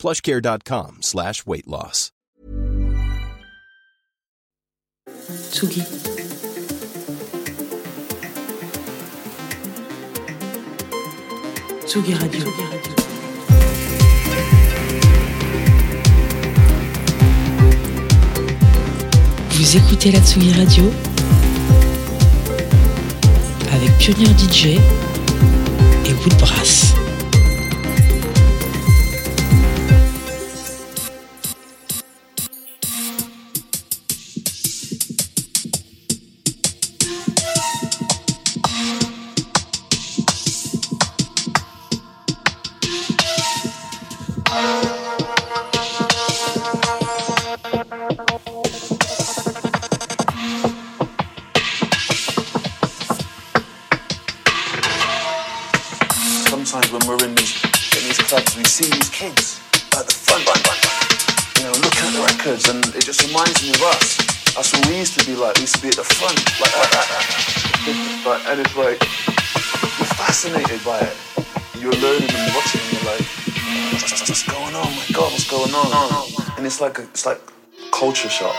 plushcare.com slash weight loss. Tsugi. Tsugi Radio. Vous écoutez la Tsugi Radio avec Pionnier DJ et Woodbrass. And it's like, you're fascinated by it. You're learning and watching, and you're like, what's, what's going on? My God, what's going on? And it's like, a, it's like culture shock.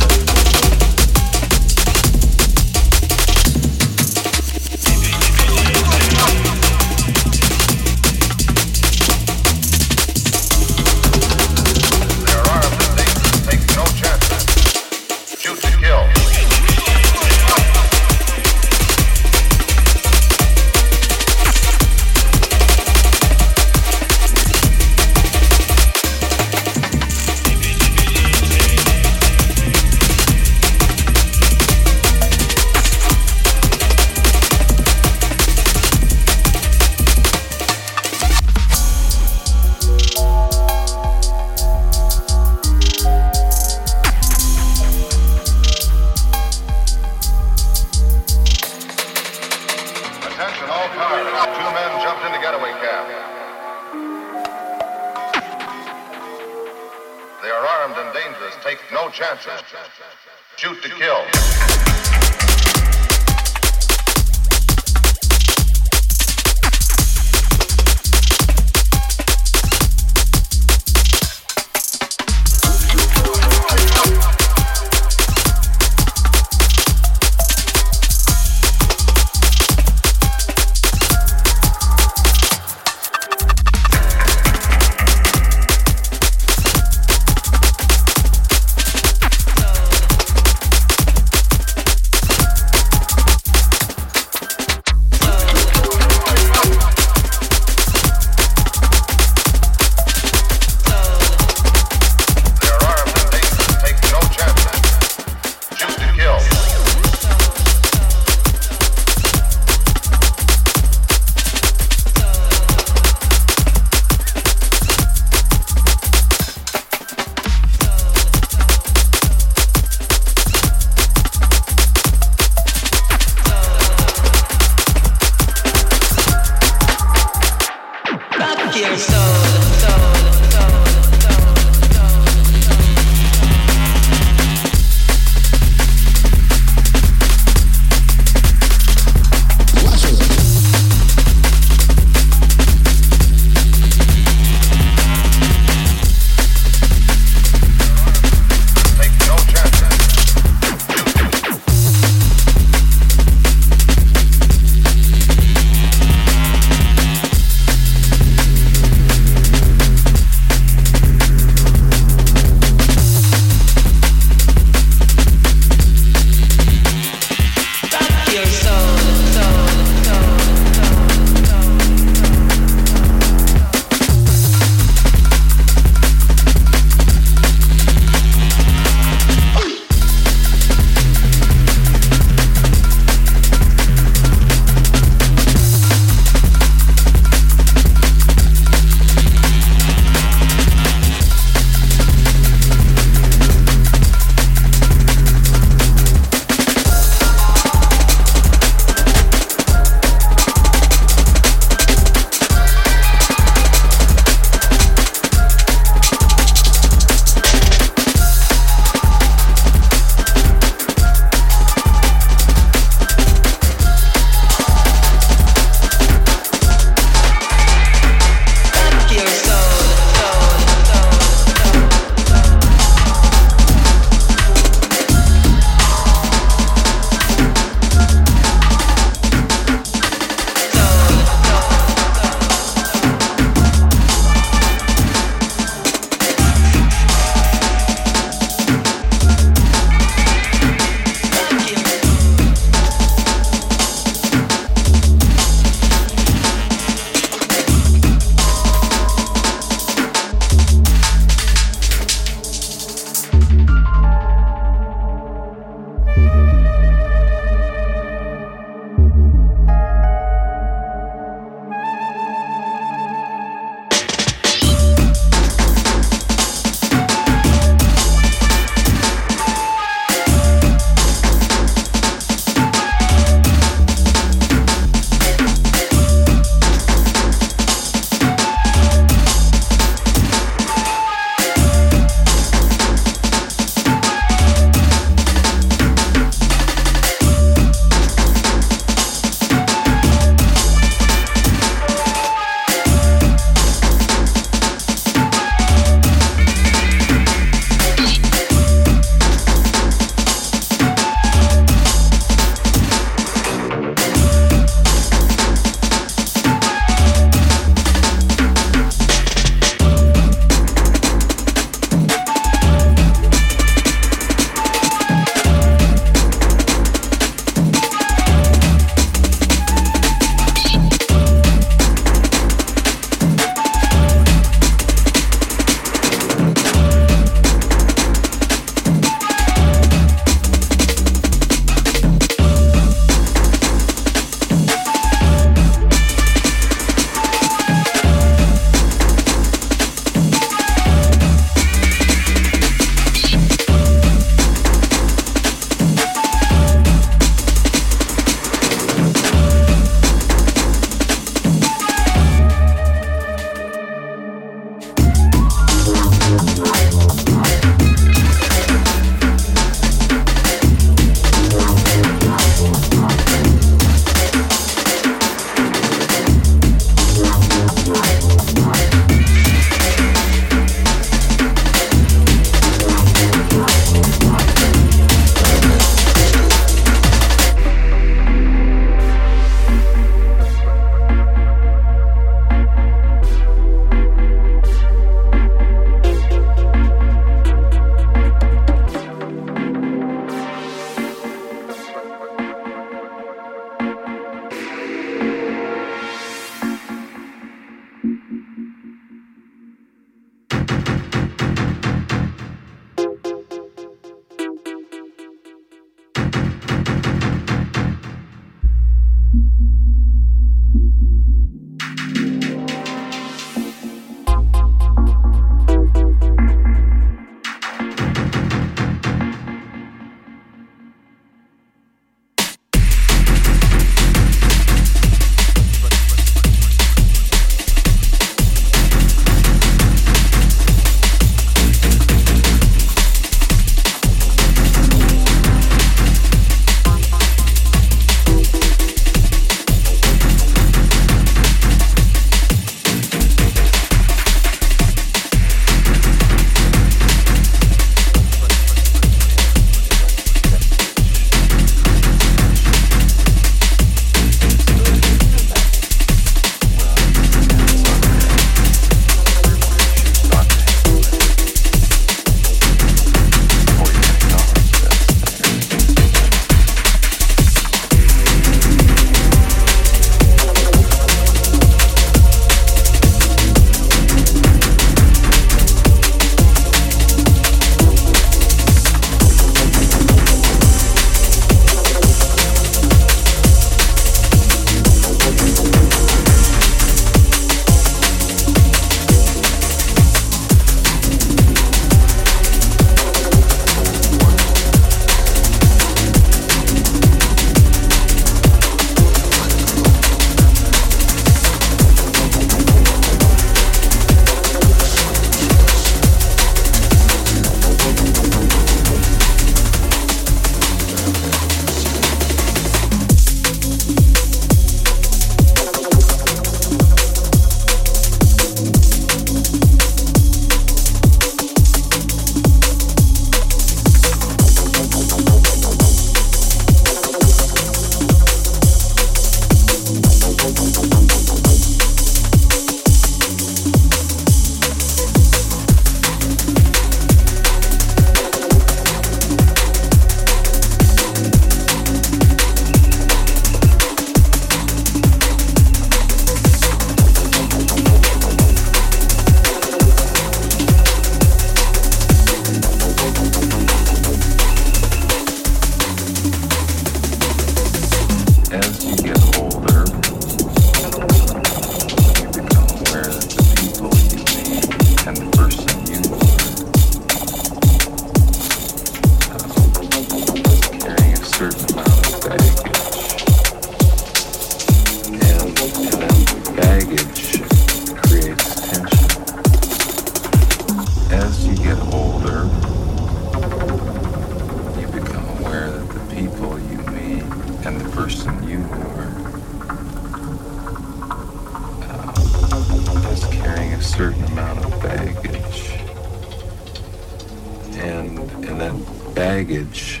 Baggage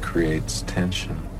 creates tension.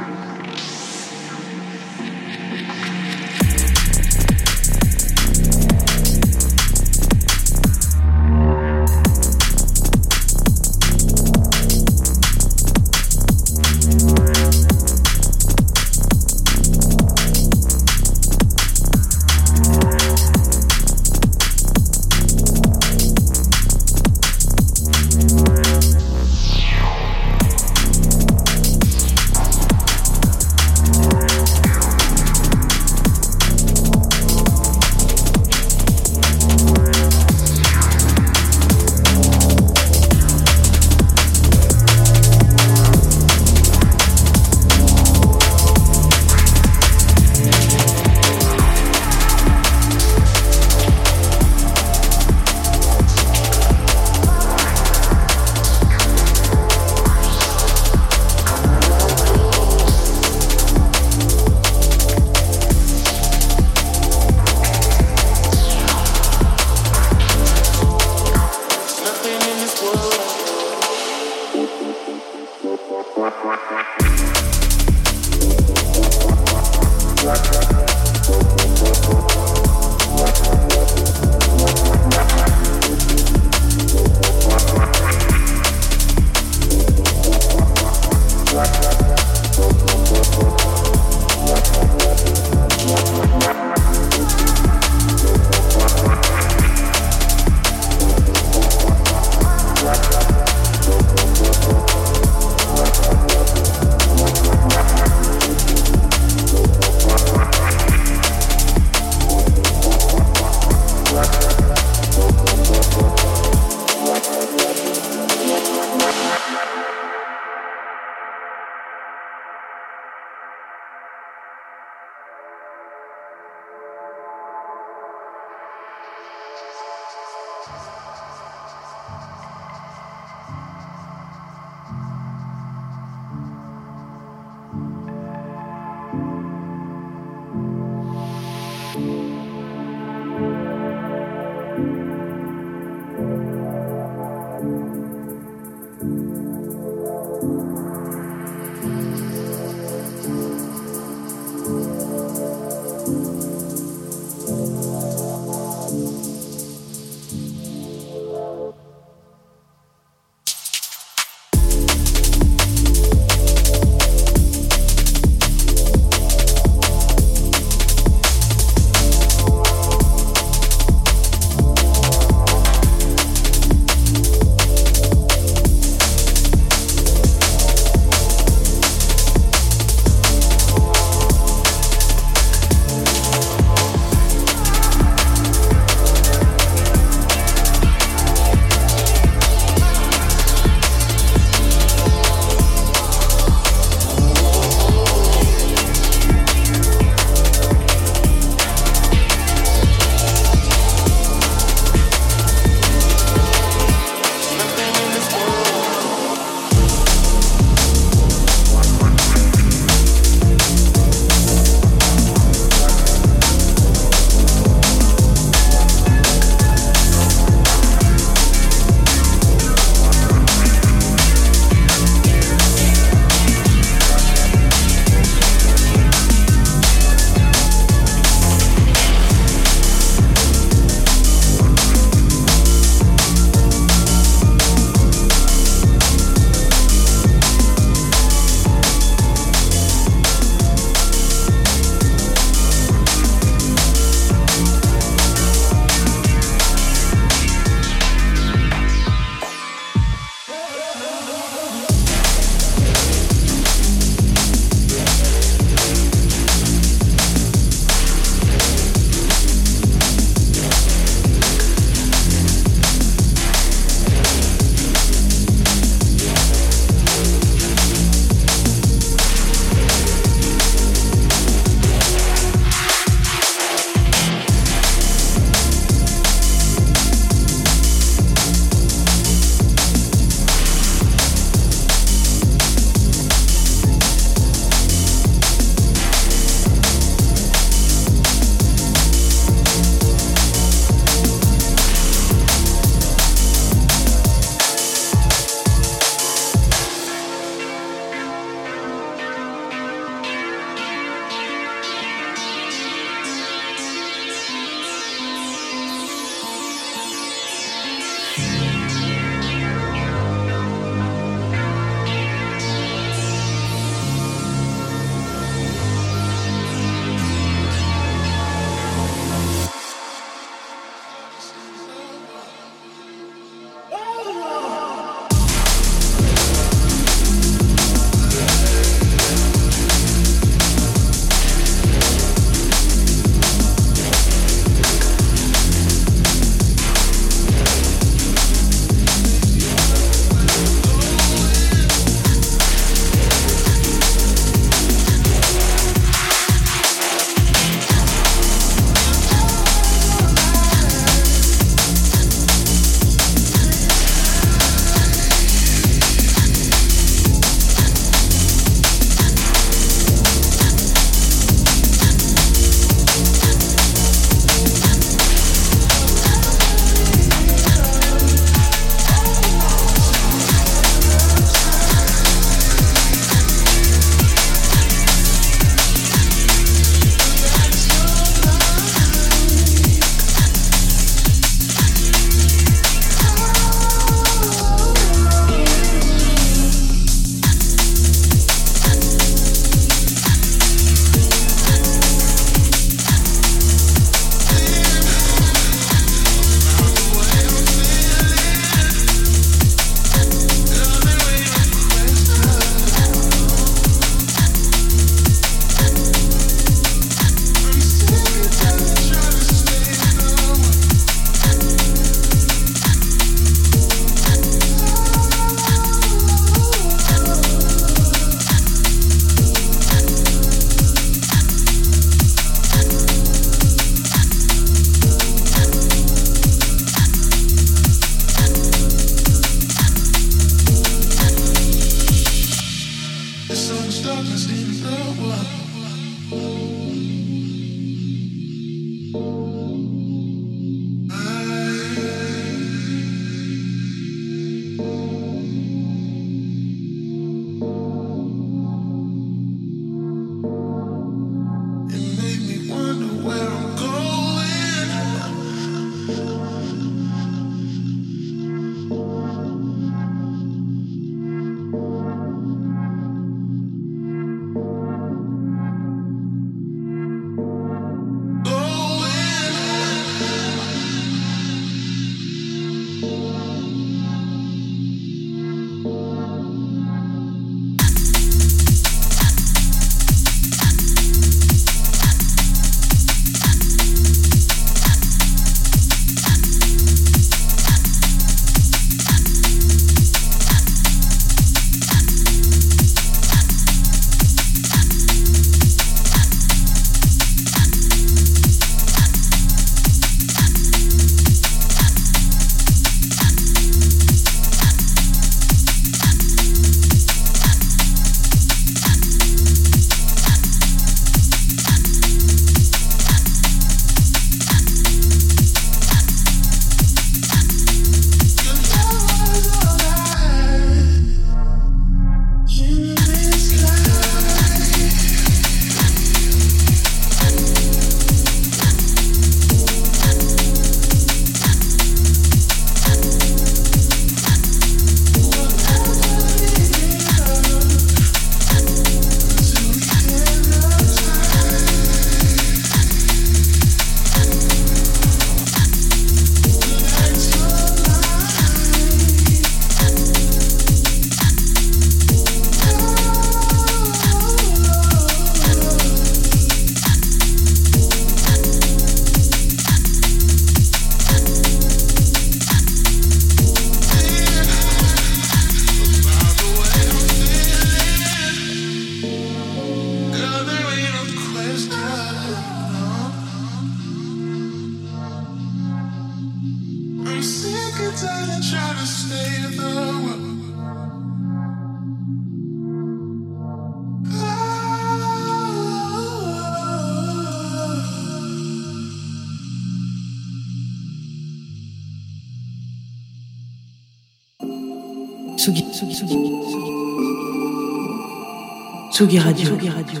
Tsugi Radio. Tsugi Radio.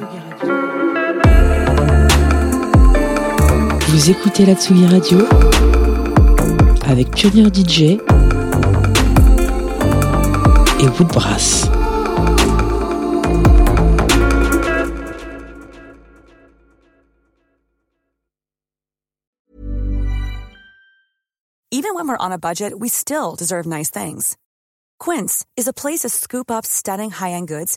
Vous écoutez la Tsugi Radio avec Pionnier DJ et Woodbrass. Even when we're on a budget, we still deserve nice things. Quince is a place to scoop up stunning high-end goods